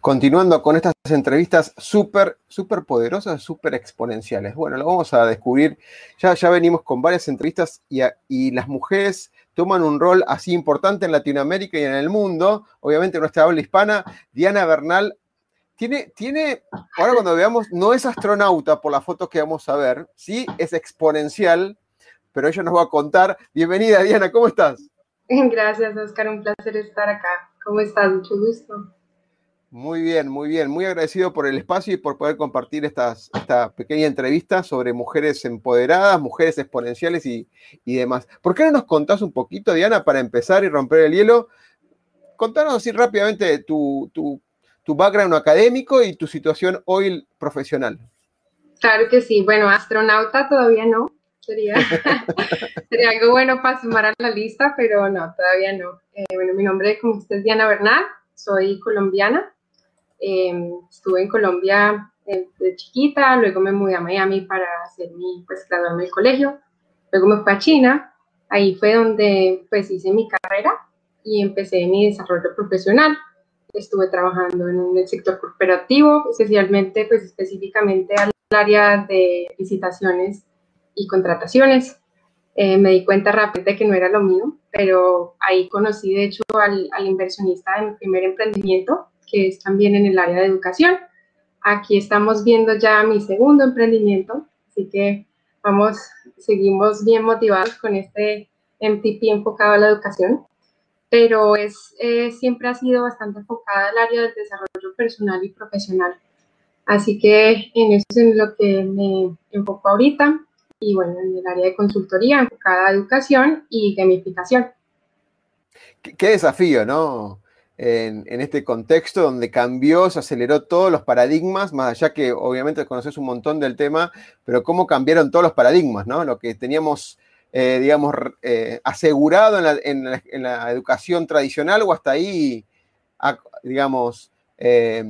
Continuando con estas entrevistas súper, súper poderosas, súper exponenciales. Bueno, lo vamos a descubrir. Ya, ya venimos con varias entrevistas y, las mujeres toman un rol así importante en Latinoamérica y en el mundo. Obviamente nuestra habla hispana, Diana Bernal, tiene, tiene, ahora cuando veamos, no es astronauta por las fotos que vamos a ver, sí, es exponencial, pero ella nos va a contar. Bienvenida, Diana, ¿cómo estás? Gracias, Oscar, un placer estar acá. ¿Cómo estás? Mucho gusto. Muy bien, muy bien. Muy agradecido por el espacio y por poder compartir estas, esta pequeña entrevista sobre mujeres empoderadas, mujeres exponenciales y, y, demás. ¿Por qué no nos contás un poquito, Diana, para empezar y romper el hielo? Contanos así rápidamente tu, tu, tu background académico y tu situación hoy profesional. Claro que sí. Bueno, astronauta todavía no. Sería, sería algo bueno para sumar a la lista, pero no, todavía no. Eh, bueno, mi nombre, como usted, es Diana Bernal. Soy colombiana. Eh, estuve en Colombia eh, de chiquita, luego me mudé a Miami para hacer mi, pues, graduarme del colegio, luego me fui a China, ahí fue donde, pues, hice mi carrera y empecé mi desarrollo profesional. Estuve trabajando en el sector corporativo, especialmente, pues, específicamente al área de licitaciones y contrataciones. Eh, me di cuenta rápido de que no era lo mío, pero ahí conocí, de hecho, al, al inversionista de mi primer emprendimiento, que es también en el área de educación. Aquí estamos viendo ya mi segundo emprendimiento, así que vamos, seguimos bien motivados con este MTP enfocado a la educación, pero es, eh, siempre ha sido bastante enfocada al área del desarrollo personal y profesional. Así que en eso es en lo que me enfoco ahorita y bueno, en el área de consultoría enfocada a educación y gamificación. Qué, qué desafío, ¿no? En, este contexto donde cambió, se aceleró todos los paradigmas, más allá que obviamente conoces un montón del tema, pero cómo cambiaron todos los paradigmas, ¿no? Lo que teníamos, eh, digamos, eh, asegurado en la, educación tradicional o hasta ahí, digamos, eh,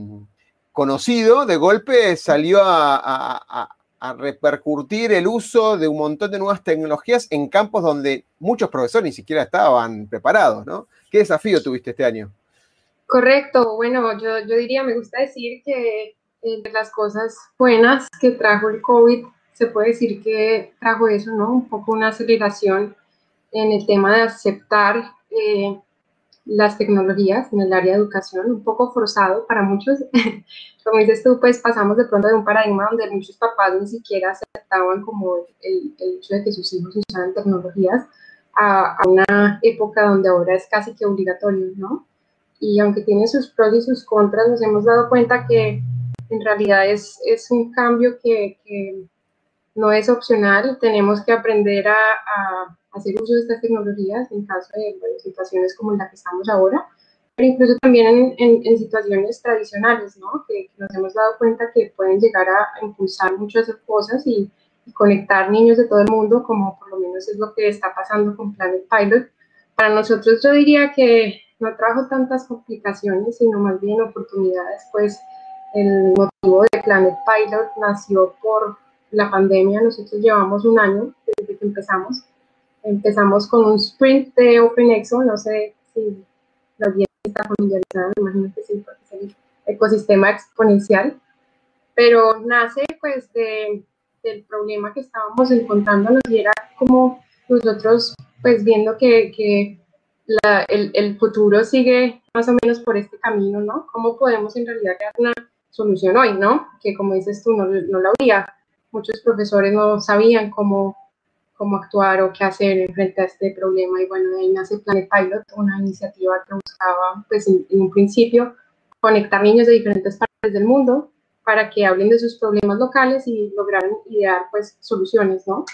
conocido, de golpe salió a repercutir el uso de un montón de nuevas tecnologías en campos donde muchos profesores ni siquiera estaban preparados, ¿no? ¿Qué desafío tuviste este año? Correcto, bueno, yo, yo diría, me gusta decir que entre las cosas buenas que trajo el COVID, se puede decir que trajo eso, ¿no? Un poco una aceleración en el tema de aceptar eh, las tecnologías en el área de educación, un poco forzado para muchos. como dices tú, pues pasamos de pronto de un paradigma donde muchos papás ni siquiera aceptaban como el, el hecho de que sus hijos usaran tecnologías a una época donde ahora es casi que obligatorio, ¿no? Y aunque tiene sus pros y sus contras, nos hemos dado cuenta que en realidad es, es un cambio que, que, no es opcional, tenemos que aprender a, a, hacer uso de estas tecnologías en caso de bueno, situaciones como la que estamos ahora, pero incluso también en, en, en situaciones tradicionales, ¿no? Que, que, nos hemos dado cuenta que pueden llegar a, impulsar muchas cosas y, y conectar niños de todo el mundo, como por lo menos es lo que está pasando con Planet Pilot. Para nosotros yo diría que no trajo tantas complicaciones, sino más bien oportunidades, pues el motivo de Planet Pilot nació por la pandemia, nosotros llevamos un año desde que empezamos, empezamos con un sprint de OpenExo, no sé si la audiencia está familiarizada, me imagino que sí, porque es el ecosistema exponencial, pero nace pues de, del problema que estábamos encontrándonos y era como nosotros pues viendo que, que la, el, el, futuro sigue más o menos por este camino, ¿no? ¿Cómo podemos en realidad crear una solución hoy, ¿no? Que como dices tú, no, no la había. Muchos profesores no sabían cómo, cómo actuar o qué hacer frente a este problema. Y bueno, de ahí nace Planet Pilot, una iniciativa que buscaba, pues en, un principio, conectar niños de diferentes partes del mundo para que hablen de sus problemas locales y lograran idear pues soluciones, ¿no?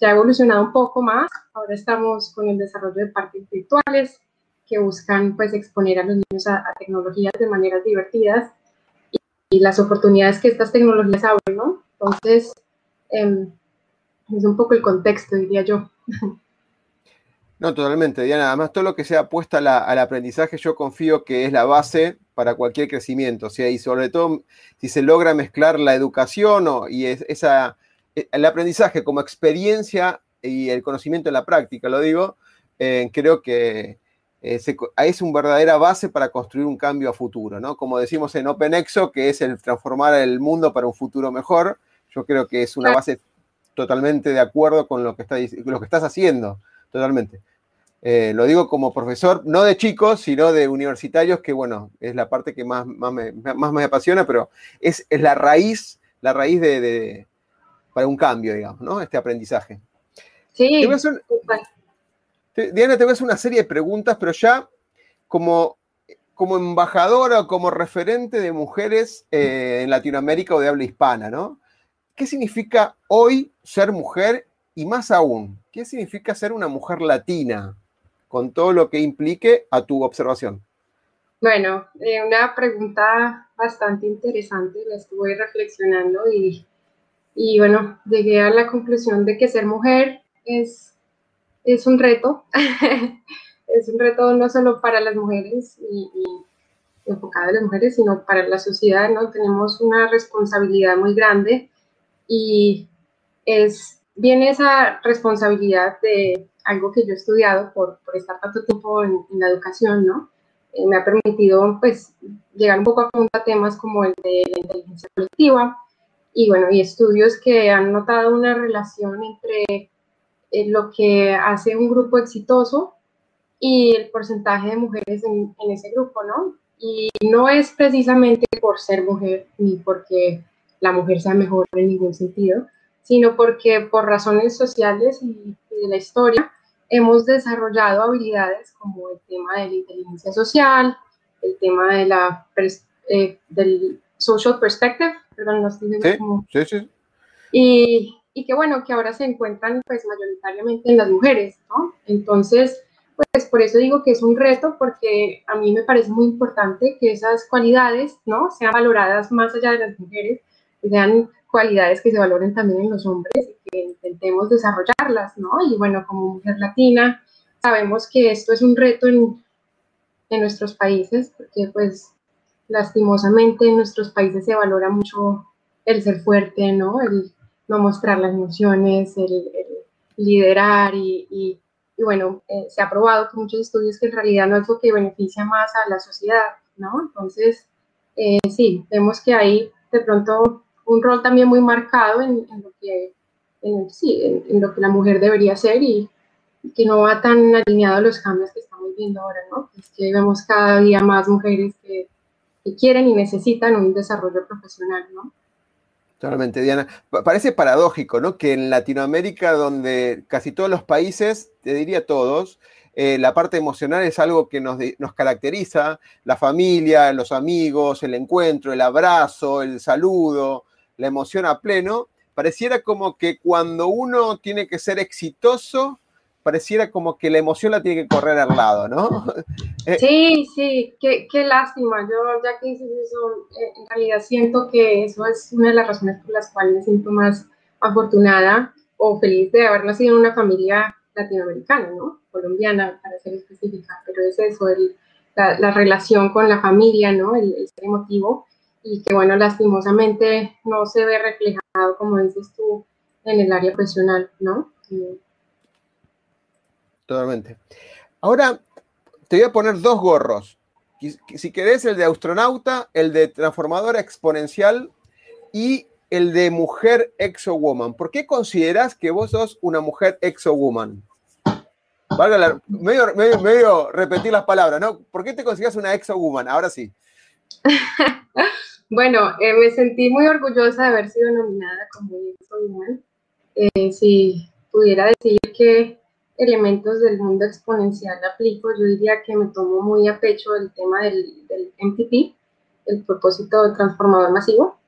Ya ha evolucionado un poco más, ahora estamos con el desarrollo de parques virtuales que buscan pues exponer a los niños a, tecnologías de maneras divertidas y, y, las oportunidades que estas tecnologías abren, ¿no? Entonces, eh, es un poco el contexto, diría yo. No, totalmente, Diana. Además, todo lo que sea apuesta al aprendizaje, yo confío que es la base para cualquier crecimiento. O sea, y sobre todo si se logra mezclar la educación y esa, e, el aprendizaje como experiencia y el conocimiento en la práctica, lo digo, eh, creo que eh, es una verdadera base para construir un cambio a futuro, ¿no? Como decimos en OpenExo, que es el transformar el mundo para un futuro mejor, yo creo que es una base totalmente de acuerdo con lo que, está, lo que estás haciendo, totalmente. Eh, lo digo como profesor, no de chicos, sino de universitarios, que bueno, es la parte que más, más, me, apasiona, pero es, es, la raíz, la raíz de, para un cambio, digamos, ¿no? Este aprendizaje. Sí. Diana, te voy a hacer una serie de preguntas, pero ya como, como embajadora o como referente de mujeres eh, en Latinoamérica o de habla hispana, ¿no? ¿Qué significa hoy ser mujer y más aún, qué significa ser una mujer latina con todo lo que implique a tu observación? Bueno, eh, una pregunta bastante interesante, la estuve reflexionando y, y, bueno, llegué a la conclusión de que ser mujer es, es un reto, es un reto no solo para las mujeres y, y enfocado a las mujeres, sino para la sociedad, ¿no? Tenemos una responsabilidad muy grande y es viene esa responsabilidad de algo que yo he estudiado por, por estar tanto tiempo en, la educación, ¿no? Eh, me ha permitido, pues, llegar un poco a punto a temas como el de la inteligencia colectiva y, bueno, y estudios que han notado una relación entre eh, lo que hace un grupo exitoso y el porcentaje de mujeres en, en ese grupo, ¿no? Y no es precisamente por ser mujer ni porque la mujer sea mejor en ningún sentido, sino porque por razones sociales y, de la historia hemos desarrollado habilidades como el tema de la inteligencia social, el tema de la eh, del social perspective, perdón, no estoy sí, Sí, sí. Y, y, que bueno, que ahora se encuentran pues mayoritariamente en las mujeres, ¿no? Entonces, pues por eso digo que es un reto, porque a mí me parece muy importante que esas cualidades, ¿no? Sean valoradas más allá de las mujeres sean cualidades que se valoren también en los hombres y que intentemos desarrollarlas, ¿no? Y bueno, como mujer latina, sabemos que esto es un reto en, en nuestros países, porque pues lastimosamente en nuestros países se valora mucho el ser fuerte, ¿no? El no mostrar las emociones, el, liderar y, y, bueno, eh, se ha probado con muchos estudios que en realidad no es lo que beneficia más a la sociedad, ¿no? Entonces, eh, sí, vemos que ahí de pronto un rol también muy marcado en, lo, que, sí, en, lo que la mujer debería ser y, que no va tan alineado a los cambios que estamos viendo ahora, ¿no? Es que vemos cada día más mujeres que, quieren y necesitan un desarrollo profesional, ¿no? Totalmente, Diana. Parece paradójico, ¿no? Que en Latinoamérica, donde casi todos los países, te diría todos, eh, la parte emocional es algo que nos, caracteriza, la familia, los amigos, el encuentro, el abrazo, el saludo, la emoción a pleno, pareciera como que cuando uno tiene que ser exitoso, pareciera como que la emoción la tiene que correr al lado, ¿no? Eh, sí, sí, qué, qué, lástima. Yo ya que dices eso, eh, en realidad siento que eso es una de las razones por las cuales me siento más afortunada o feliz de haber nacido en una familia latinoamericana, ¿no? Colombiana, para ser específica, pero es eso, el, la, relación con la familia, ¿no? El, el ser emotivo y que, bueno, lastimosamente no se ve reflejado, como dices tú, en el área profesional, ¿no? Totalmente. Ahora te voy a poner dos gorros. Si querés, el de astronauta, el de transformadora exponencial y el de mujer exo-woman. ¿Por qué consideras que vos sos una mujer exo-woman? medio, medio, medio, repetir las palabras, ¿no? ¿Por qué te consideras una exo-woman? Ahora sí. Bueno, eh, me sentí muy orgullosa de haber sido nominada como Woman. Eh, sí, pudiera decir que elementos del mundo exponencial aplico, yo diría que me tomo muy a pecho el tema del, del MTP, el propósito transformador masivo.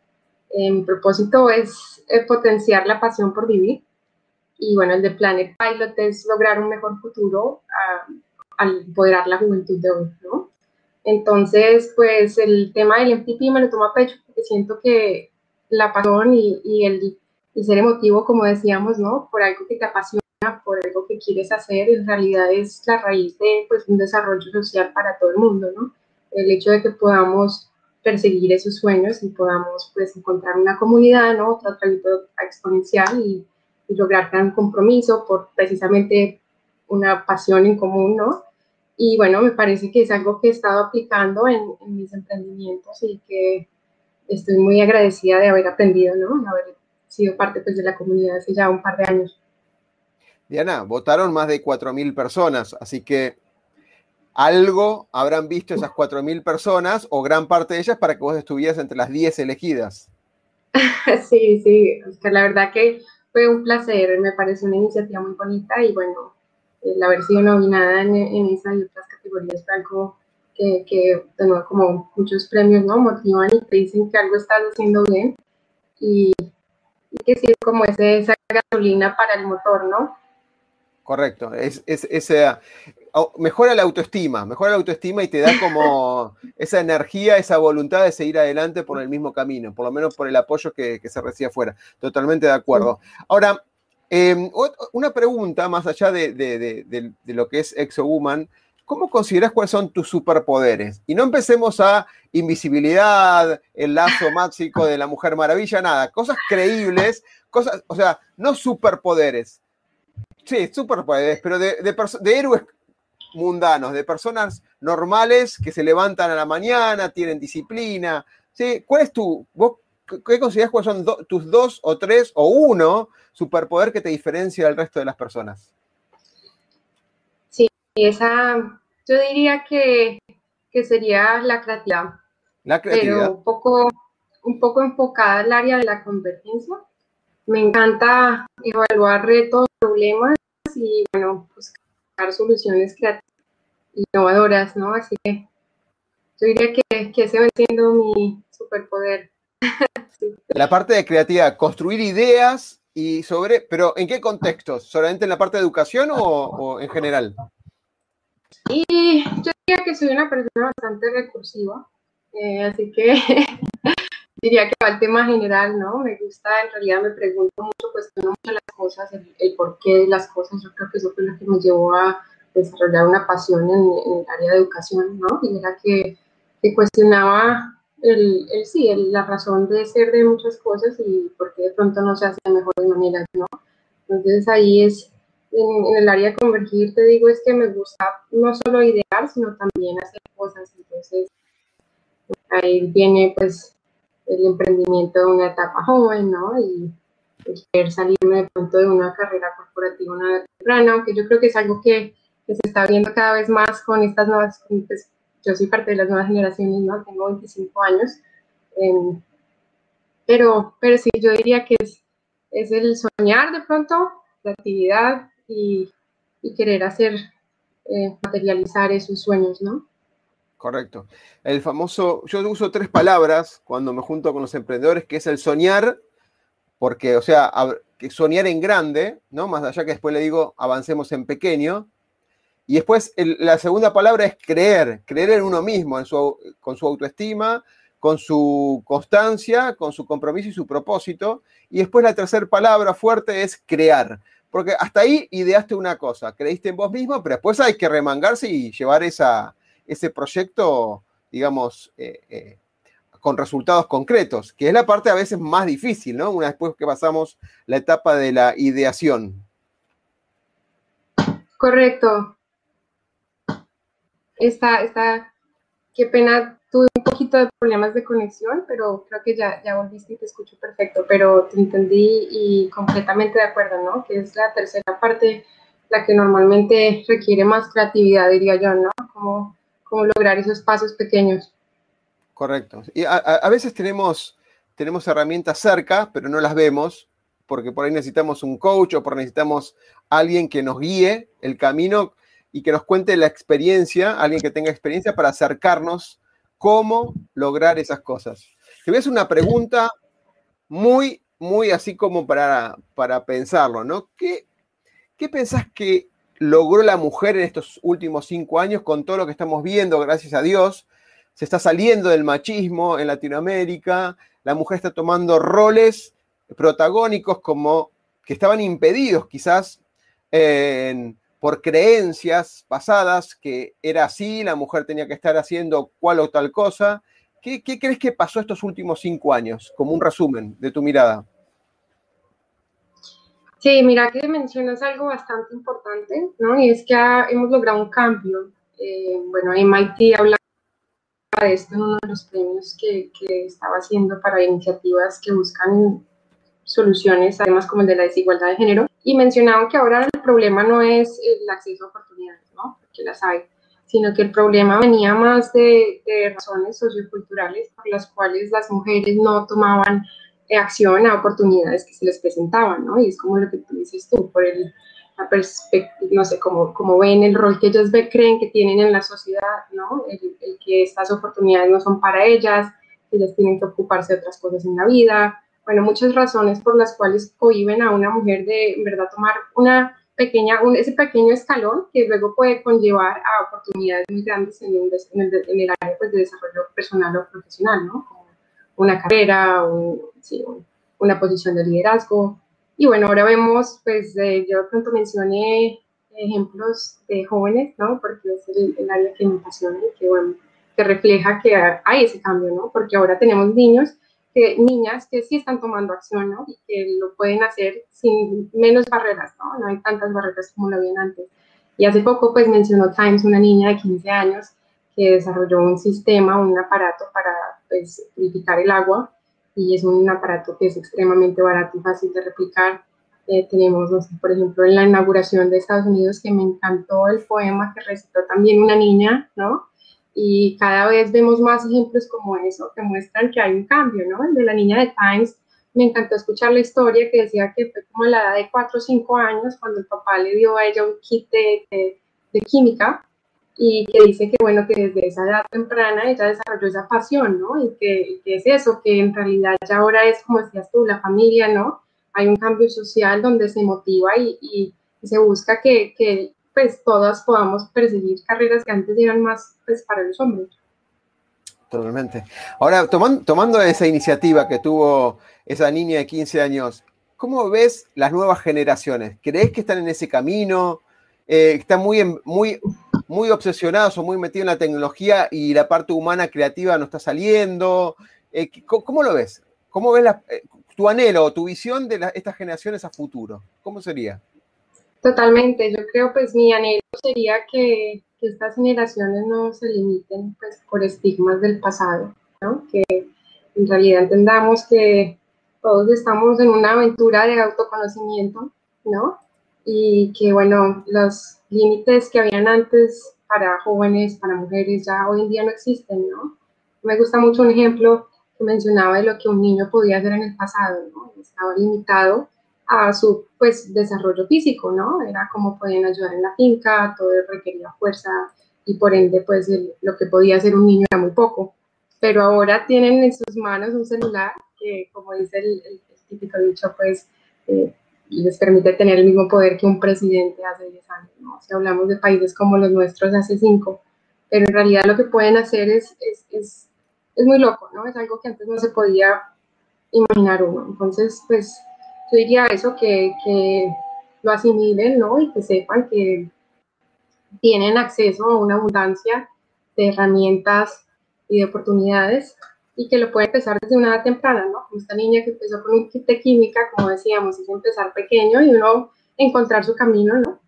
Eh, mi propósito es eh, potenciar la pasión por vivir y bueno, el de Planet Pilot es lograr un mejor futuro al empoderar la juventud de hoy, ¿no? Entonces, pues el tema del MTP me lo tomo a pecho porque siento que la pasión y, y el, el, ser emotivo, como decíamos, ¿no? Por algo que te apasiona, por algo que quieres hacer, en realidad es la raíz de pues, un desarrollo social para todo el mundo, ¿no? El hecho de que podamos perseguir esos sueños y podamos pues encontrar una comunidad, ¿no? Trayecto exponencial y, y lograr un compromiso por precisamente una pasión en común, ¿no? Y bueno, me parece que es algo que he estado aplicando en, en mis emprendimientos y que estoy muy agradecida de haber aprendido, ¿no? De haber sido parte pues, de la comunidad hace ya un par de años. Diana, votaron más de 4.000 personas, así que algo habrán visto esas 4.000 personas o gran parte de ellas para que vos estuvieras entre las 10 elegidas. Sí, sí, es la verdad que fue un placer, me parece una iniciativa muy bonita y bueno, el haber sido nominada en, en esa y otras categorías fue algo que, que como muchos premios, ¿no? Motivan y te dicen que algo estás haciendo bien y, que sí, como ese, esa gasolina para el motor, ¿no? Correcto, es, mejora la autoestima, mejora la autoestima y te da como esa energía, esa voluntad de seguir adelante por el mismo camino, por lo menos por el apoyo que, que se recibe afuera. Totalmente de acuerdo. Ahora, eh, una pregunta más allá de, de, de, de lo que es ExoWoman, ¿cómo consideras cuáles son tus superpoderes? Y no empecemos a invisibilidad, el lazo máxico de la Mujer Maravilla, nada, cosas creíbles, cosas, o sea, no superpoderes, Sí, superpoderes, pero de, de, de, héroes mundanos, de personas normales que se levantan a la mañana, tienen disciplina. ¿sí? ¿Cuál es tu, vos, qué consideras cuáles son do, tus dos o tres o uno superpoder que te diferencia del resto de las personas? Sí, esa, yo diría que, que sería la creatividad. La creatividad. Pero un poco, un poco enfocada al área de la convergencia. Me encanta evaluar retos, problemas y, bueno, buscar soluciones creativas, innovadoras, ¿no? Así que yo diría que, que ese va siendo mi superpoder. sí. La parte de creatividad, construir ideas y sobre, pero ¿en qué contextos? ¿Solamente en la parte de educación o, o en general? Y yo diría que soy una persona bastante recursiva, eh, así que diría que al tema general, ¿no? Me gusta, en realidad me pregunto mucho, cuestiono mucho las cosas, el, el porqué de las cosas. Yo creo que eso fue lo que me llevó a desarrollar una pasión en, en el área de educación, ¿no? Y era que, que cuestionaba el, el sí, el, la razón de ser de muchas cosas y por qué de pronto no se hace de mejores maneras, ¿no? Entonces ahí es, en, en, el área de convergir, te digo, es que me gusta no solo idear, sino también hacer cosas. Entonces ahí viene pues el emprendimiento de una etapa joven, ¿no? Y pues, querer salirme de pronto de una carrera corporativa una temprana, aunque yo creo que es algo que, se está viendo cada vez más con estas nuevas, pues, yo soy parte de las nuevas generaciones, ¿no? Tengo 25 años, eh, pero, pero sí, yo diría que es, el soñar de pronto, la actividad y, y querer hacer, eh, materializar esos sueños, ¿no? Correcto. El famoso, yo uso tres palabras cuando me junto con los emprendedores, que es el soñar, porque, o sea, soñar en grande, ¿no? Más allá que después le digo, avancemos en pequeño. Y después la segunda palabra es creer, creer en uno mismo, en su, con su autoestima, con su constancia, con su compromiso y su propósito. Y después la tercera palabra fuerte es crear. Porque hasta ahí ideaste una cosa, creíste en vos mismo, pero después hay que remangarse y llevar esa, ese proyecto, digamos, eh, eh, con resultados concretos, que es la parte a veces más difícil, ¿no? Una vez que pasamos la etapa de la ideación. Correcto. Está, está, qué pena, tuve un poquito de problemas de conexión, pero creo que ya, ya volviste y te escucho perfecto, pero te entendí y completamente de acuerdo, ¿no? Que es la tercera parte la que normalmente requiere más creatividad, diría yo, ¿no? Como cómo lograr esos pasos pequeños. Correcto. Y a, veces tenemos, tenemos herramientas cerca, pero no las vemos. porque por ahí necesitamos un coach o por necesitamos alguien que nos guíe el camino y que nos cuente la experiencia, alguien que tenga experiencia para acercarnos cómo lograr esas cosas. Te voy a hacer una pregunta muy, muy así como para, para pensarlo, ¿no? ¿Qué, ¿Qué pensás que logró la mujer en estos últimos cinco años con todo lo que estamos viendo, gracias a Dios? Se está saliendo del machismo en Latinoamérica, la mujer está tomando roles protagónicos como que estaban impedidos quizás por creencias pasadas, que era así, la mujer tenía que estar haciendo cual o tal cosa. ¿Qué, crees que pasó estos últimos cinco años, como un resumen de tu mirada? Sí, mira que mencionas algo bastante importante, ¿no? Y es que hemos logrado un cambio. Eh, bueno, MIT hablaba de esto en uno de los premios que, que estaba haciendo para iniciativas que buscan soluciones, además como el de la desigualdad de género, y mencionaban que ahora el problema no es el acceso a oportunidades, ¿no? Porque las hay, sino que el problema venía más de razones socioculturales por las cuales las mujeres no tomaban acción a oportunidades que se les presentaban, ¿no? Y es como lo que tú dices tú, por el, la perspectiva, no sé, como, como ven el rol que ellas ve, creen que tienen en la sociedad, ¿no? El, el, que estas oportunidades no son para ellas, ellas tienen que ocuparse de otras cosas en la vida, bueno, muchas razones por las cuales cohiben a una mujer de, en verdad, tomar una pequeña, un, ese pequeño escalón que luego puede conllevar a oportunidades muy grandes en, el, en el, en el área pues, de desarrollo personal o profesional, ¿no? Una carrera, una posición de liderazgo. Y bueno, ahora vemos, pues eh, yo pronto mencioné ejemplos de jóvenes, ¿no? Porque es el, área que me apasiona y que, bueno, que refleja que hay ese cambio, ¿no? Porque ahora tenemos niños, que, niñas que sí están tomando acción, ¿no? Y que lo pueden hacer sin menos barreras, ¿no? No hay tantas barreras como lo habían antes. Y hace poco, pues mencionó Times, una niña de 15 años, que desarrolló un sistema, un aparato para pues, purificar el agua y es un aparato que es extremadamente barato y fácil de replicar. Eh, tenemos, por ejemplo, en la inauguración de Estados Unidos, que me encantó el poema que recitó también una niña, ¿no? Y cada vez vemos más ejemplos como eso que muestran que hay un cambio, ¿no? El de la niña de Times, me encantó escuchar la historia que decía que fue como a la edad de 4 o 5 años cuando el papá le dio a ella un kit de, de química y que dice que, bueno, que desde esa edad temprana ella desarrolló esa pasión, ¿no? Y que, es eso, que en realidad ya ahora es, como decías tú, la familia, ¿no? Hay un cambio social donde se motiva y, y, se busca que, que, pues, todas podamos perseguir carreras que antes eran más, pues, para los hombres. Totalmente. Ahora, tomando, tomando esa iniciativa que tuvo esa niña de 15 años, ¿cómo ves las nuevas generaciones? ¿Crees que están en ese camino? Eh, ¿Están muy, muy muy obsesionados o muy metidos en la tecnología y la parte humana creativa no está saliendo. Eh, ¿cómo, lo ves? ¿Cómo ves eh, tu anhelo o tu visión de estas generaciones a futuro? ¿Cómo sería? Totalmente, yo creo pues mi anhelo sería que, estas generaciones no se limiten pues, por estigmas del pasado, ¿no? que en realidad entendamos que todos estamos en una aventura de autoconocimiento, ¿no? Y que bueno, los, límites que habían antes para jóvenes, para mujeres, ya hoy en día no existen, ¿no? Me gusta mucho un ejemplo que mencionaba de lo que un niño podía hacer en el pasado, ¿no? Estaba limitado a su, pues, desarrollo físico, ¿no? Era como podían ayudar en la finca, todo requería fuerza y por ende, pues, lo que podía hacer un niño era muy poco. Pero ahora tienen en sus manos un celular que, como dice el, típico dicho, pues, eh, les permite tener el mismo poder que un presidente hace 10 años, ¿no? Si hablamos de países como los nuestros hace 5, pero en realidad lo que pueden hacer es, es, es, es, muy loco, ¿no? Es algo que antes no se podía imaginar uno. Entonces, pues, yo diría eso, que, que lo asimilen, ¿no? Y que sepan que tienen acceso a una abundancia de herramientas y de oportunidades y que lo puede empezar desde una edad temprana, ¿no? Como esta niña que empezó con un kit de química, como decíamos, es empezar pequeño y uno encontrar su camino, ¿no?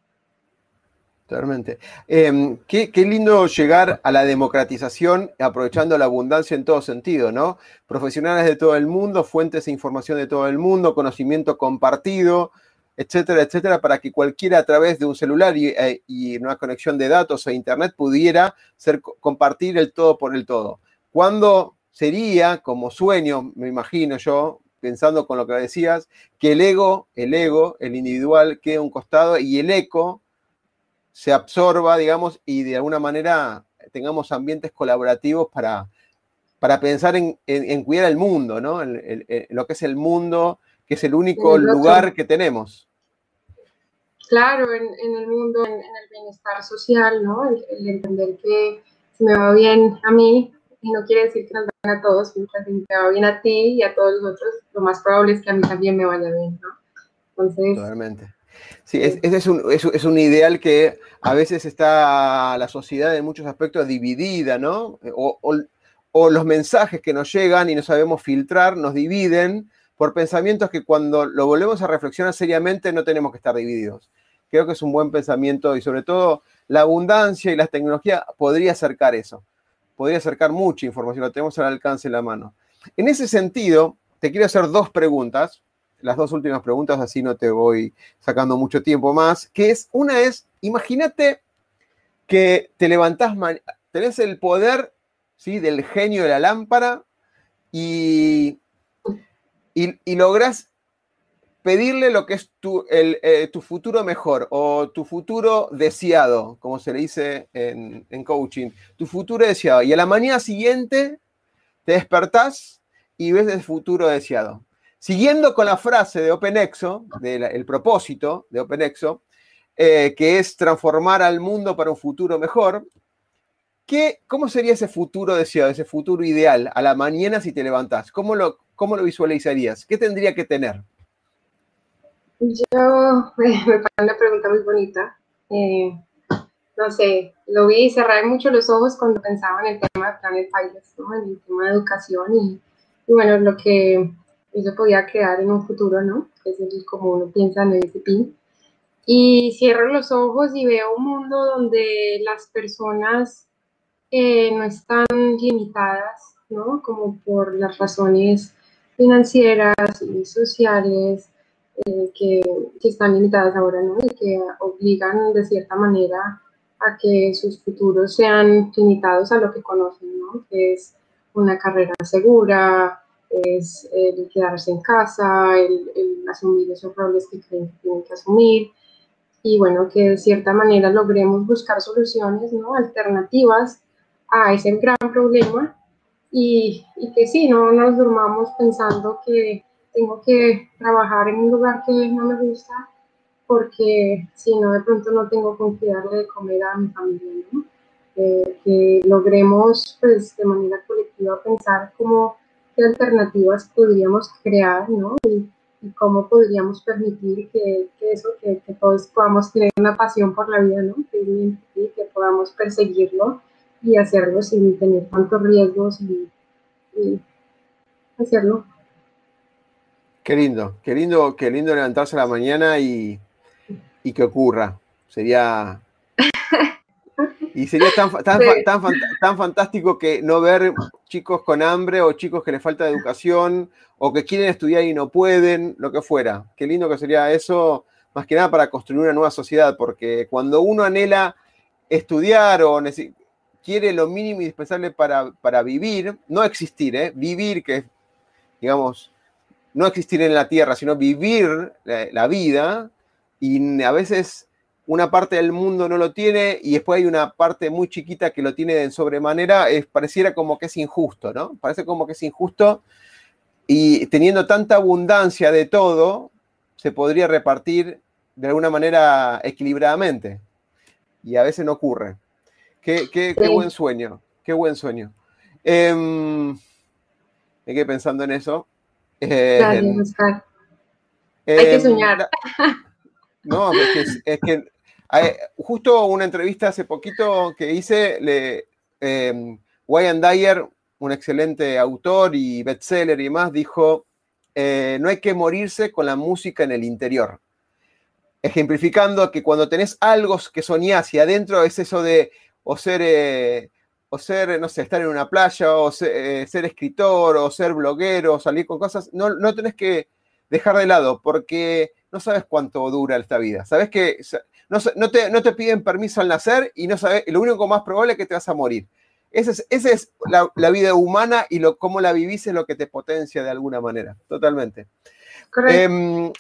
Totalmente. Em, qué, lindo llegar a la democratización aprovechando la abundancia en todo sentido, ¿no? Profesionales de todo el mundo, fuentes de información de todo el mundo, conocimiento compartido, etcétera, etcétera, para que cualquiera a través de un celular y, eh, y una conexión de datos o internet pudiera ser, compartir el todo por el todo. Cuando sería como sueño, me imagino yo, pensando con lo que decías, que el ego, el ego, el individual quede a un costado y el eco se absorba, digamos, y de alguna manera tengamos ambientes colaborativos para, para pensar en, cuidar el mundo, ¿no? Lo que es el mundo, que es el único lugar que tenemos. Claro, en, el mundo, en, el bienestar social, ¿no? El, entender que si me va bien a mí, y no quiere decir que nos vayan a todos, mientras me va bien a ti y a todos los otros, lo más probable es que a mí también me vaya bien, ¿no? Entonces... Totalmente. Sí, ese es, un, es, un, ideal que a veces está la sociedad en muchos aspectos dividida, ¿no? O, o, los mensajes que nos llegan y no sabemos filtrar nos dividen por pensamientos que cuando lo volvemos a reflexionar seriamente no tenemos que estar divididos. Creo que es un buen pensamiento y sobre todo la abundancia y la tecnología podría acercar eso. Podría acercar mucha información, lo tenemos al alcance de la mano. En ese sentido, te quiero hacer dos preguntas las dos últimas preguntas, así no te voy sacando mucho tiempo más, que es, una es, imagínate que te levantás, tenés el poder ¿sí? del genio de la lámpara y, y, lográs pedirle lo que es tu, eh, tu, futuro mejor o tu futuro deseado, como se le dice en, en coaching, tu futuro deseado. Y a la mañana siguiente te despertás y ves el futuro deseado. Siguiendo con la frase de OpenExo, del propósito de OpenExo, eh, que es transformar al mundo para un futuro mejor, ¿qué, ¿cómo sería ese futuro deseado, ese futuro ideal a la mañana si te levantás? ¿Cómo lo, cómo lo visualizarías? ¿Qué tendría que tener? Yo, me parece una pregunta muy bonita. Eh, no sé, lo vi y mucho los ojos cuando pensaba en el tema de Planet Pilots, en el tema de educación y, bueno, lo que eso podía quedar en un futuro, ¿no? Es decir, como uno piensa en el pin. Y cierro los ojos y veo un mundo donde las personas eh, no están limitadas, ¿no? Como por las razones financieras y sociales eh, que, que, están limitadas ahora, ¿no? Y que obligan de cierta manera a que sus futuros sean limitados a lo que conocen, ¿no? Que es una carrera segura, es el quedarse en casa, el, asumir esos roles que creen que tienen que asumir y bueno, que de cierta manera logremos buscar soluciones ¿no? alternativas a ese gran problema y, y, que sí, no nos durmamos pensando que tengo que trabajar en un lugar que no me gusta porque si no, de pronto no tengo con qué darle de comer a mi familia, ¿no? Eh, que logremos pues de manera colectiva pensar cómo alternativas podríamos crear, ¿no? Y, cómo podríamos permitir que, eso, que, todos podamos tener una pasión por la vida, ¿no? Que, que podamos perseguirlo y hacerlo sin tener tantos riesgos y, hacerlo. Qué lindo, qué lindo, qué lindo levantarse a la mañana y, y que ocurra. Sería y sería tan, tan, fantástico que no ver chicos con hambre o chicos que les falta educación o que quieren estudiar y no pueden, lo que fuera. Qué lindo que sería eso, más que nada para construir una nueva sociedad, porque cuando uno anhela estudiar o quiere lo mínimo indispensable para, para vivir, no existir, ¿eh? vivir, que es, digamos, no existir en la tierra, sino vivir la vida, y a veces una parte del mundo no lo tiene y después hay una parte muy chiquita que lo tiene de sobremanera, es, pareciera como que es injusto, ¿no? Parece como que es injusto y teniendo tanta abundancia de todo, se podría repartir de alguna manera equilibradamente y a veces no ocurre. Qué, qué, buen sueño, qué buen sueño. Eh, me quedé pensando en eso. Eh, hay que soñar. No, es que, es que justo una entrevista hace poquito que hice, le, eh, Dyer, un excelente autor y bestseller y demás, dijo, eh, no hay que morirse con la música en el interior. Ejemplificando que cuando tenés algo que soñás y adentro es eso de o ser, eh, o ser, no sé, estar en una playa, o ser, ser, escritor, o ser bloguero, o salir con cosas, no, no tenés que dejar de lado, porque no sabes cuánto dura esta vida. Sabes que no, te, piden permiso al nacer y no sabes, lo único más probable es que te vas a morir. esa es, esa es la, vida humana y lo, cómo la vivís es lo que te potencia de alguna manera, totalmente. Em,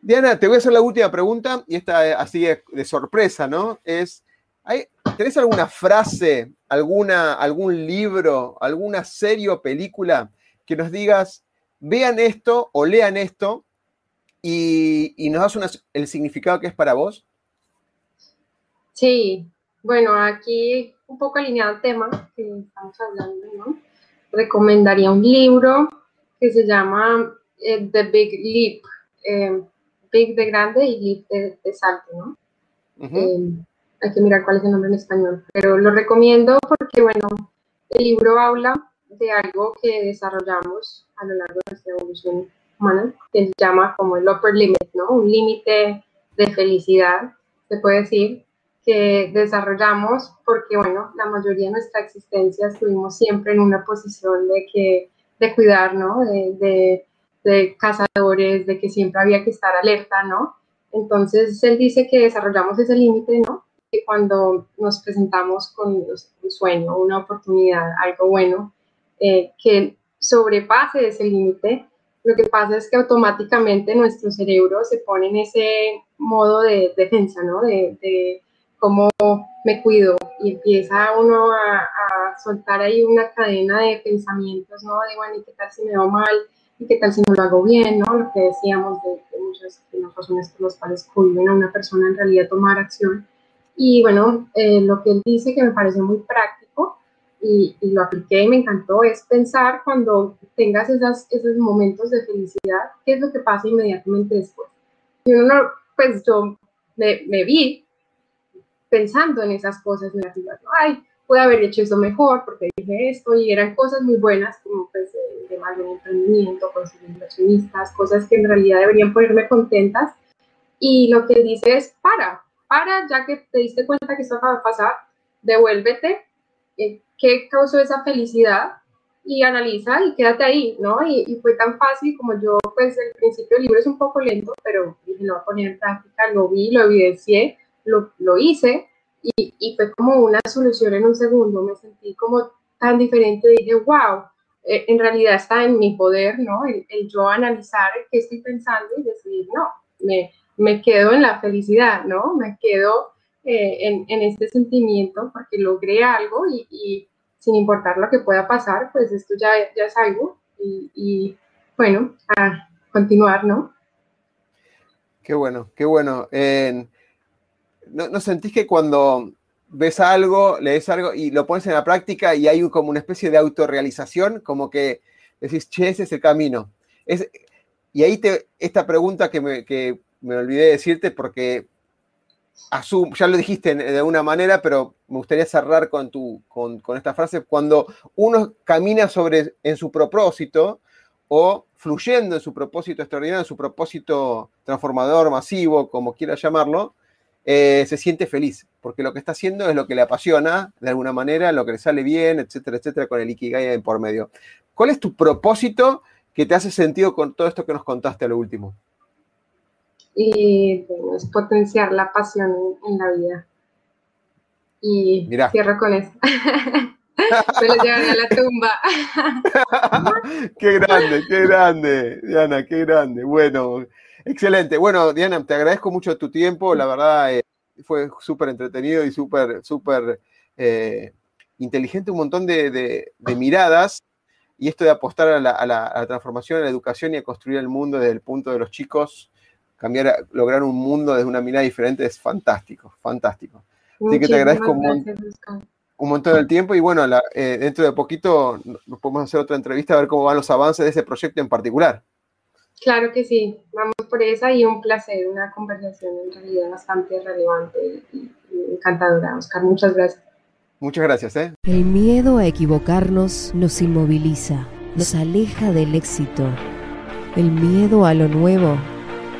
Diana, te voy a hacer la última pregunta y esta así de, sorpresa, ¿no? Es, ¿hay, ¿tenés alguna frase, alguna, algún libro, alguna serie o película que nos digas, vean esto o lean esto y, nos das el significado que es para vos? Sí, bueno, aquí un poco alineado al tema que estamos hablando, ¿no? Recomendaría un libro que se llama eh, The Big Leap, eh, Big de grande y Leap de, salto, ¿no? Eh, hay que mirar cuál es el nombre en español, pero lo recomiendo porque, bueno, el libro habla de algo que desarrollamos a lo largo de nuestra evolución humana, que se llama como el upper limit, ¿no? Un límite de felicidad, se puede decir, que desarrollamos porque, bueno, la mayoría de nuestra existencia estuvimos siempre en una posición de que, de cuidar, ¿no? De, de, cazadores, de que siempre había que estar alerta, ¿no? Entonces, él dice que desarrollamos ese límite, ¿no? Cuando nos presentamos con un sueño, una oportunidad, algo bueno, eh, que sobrepase ese límite, lo que pasa es que automáticamente nuestro cerebro se pone en ese modo de defensa, ¿no? De, de cómo me cuido y empieza uno a, soltar ahí una cadena de pensamientos, ¿no? De, bueno, ¿y qué tal si me va mal? ¿Y qué tal si no lo hago bien? ¿no? Lo que decíamos de, muchas de las razones por las cuales cohiben a una persona en realidad tomar acción. Y bueno, eh, lo que él dice que me parece muy práctico y, y, lo apliqué y me encantó es pensar cuando tengas esas, esos momentos de felicidad, qué es lo que pasa inmediatamente después. Y uno, pues yo me, me vi pensando en esas cosas negativas. ¿no? Ay, pude haber hecho eso mejor porque dije esto y eran cosas muy buenas como pues el tema de emprendimiento, conseguir inversionistas, cosas que en realidad deberían ponerme contentas. Y lo que dice es, para, para, ya que te diste cuenta que esto acaba de pasar, devuélvete, eh, qué causó esa felicidad y analiza y quédate ahí, ¿no? Y, fue tan fácil como yo, pues el principio del libro es un poco lento, pero dije, lo voy a poner en práctica, lo vi, lo evidencié lo, lo hice y, y, fue como una solución en un segundo. Me sentí como tan diferente, dije, wow, eh, en realidad está en mi poder, ¿no? El, yo analizar qué estoy pensando y decir, no, me, me quedo en la felicidad, ¿no? Me quedo eh, en, en, este sentimiento porque logré algo y, y, sin importar lo que pueda pasar, pues esto ya, ya es algo y, y bueno, a continuar, ¿no? Qué bueno, qué bueno. En ¿no, sentís que cuando ves algo, lees algo y lo pones en la práctica y hay como una especie de autorrealización, como que decís, che, ese es el camino? Es, y ahí te, esta pregunta que me, que me olvidé de decirte porque ya lo dijiste de alguna manera, pero me gustaría cerrar con, tu, con, con, esta frase. Cuando uno camina sobre, en su propósito o fluyendo en su propósito extraordinario, en su propósito transformador, masivo, como quieras llamarlo, eh, se siente feliz, porque lo que está haciendo es lo que le apasiona, de alguna manera, lo que le sale bien, etcétera, etcétera, con el Ikigai por medio. ¿Cuál es tu propósito que te hace sentido con todo esto que nos contaste a lo último? Y es potenciar la pasión en la vida. Y cierro con eso. Se lo llevan a la tumba. qué grande, qué grande, Diana, qué grande. Bueno, Excelente. Bueno, Diana, te agradezco mucho tu tiempo. La verdad, eh, fue súper entretenido y súper, súper eh, inteligente. Un montón de, miradas. Y esto de apostar a la, transformación, a la educación y a construir el mundo desde el punto de los chicos, cambiar, lograr un mundo desde una mirada diferente es fantástico, fantástico. Así que te agradezco un, montón del tiempo y bueno, eh, dentro de poquito nos podemos hacer otra entrevista a ver cómo van los avances de ese proyecto en particular. Claro que sí, vamos por esa y un placer, una conversación en realidad bastante relevante y, encantadora. Oscar, muchas gracias. Muchas gracias. ¿eh? El miedo a equivocarnos nos inmoviliza, nos aleja del éxito. El miedo a lo nuevo